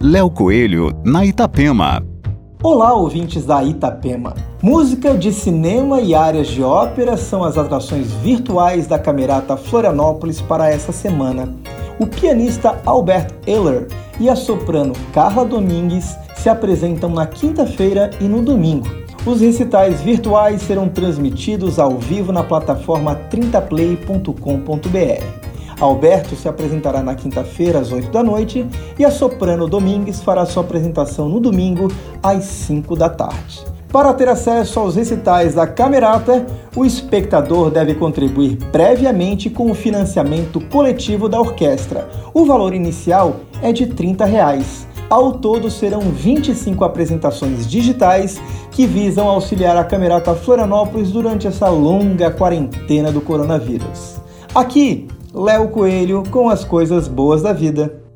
Léo Coelho, na Itapema. Olá, ouvintes da Itapema. Música de cinema e áreas de ópera são as atrações virtuais da Camerata Florianópolis para essa semana. O pianista Albert Ehler e a soprano Carla Domingues se apresentam na quinta-feira e no domingo. Os recitais virtuais serão transmitidos ao vivo na plataforma 30play.com.br. Alberto se apresentará na quinta-feira às 8 da noite e a soprano Domingues fará sua apresentação no domingo às 5 da tarde. Para ter acesso aos recitais da Camerata, o espectador deve contribuir previamente com o financiamento coletivo da orquestra. O valor inicial é de 30 reais. Ao todo, serão 25 apresentações digitais que visam auxiliar a Camerata Florianópolis durante essa longa quarentena do coronavírus. Aqui, Léo Coelho com as coisas boas da vida.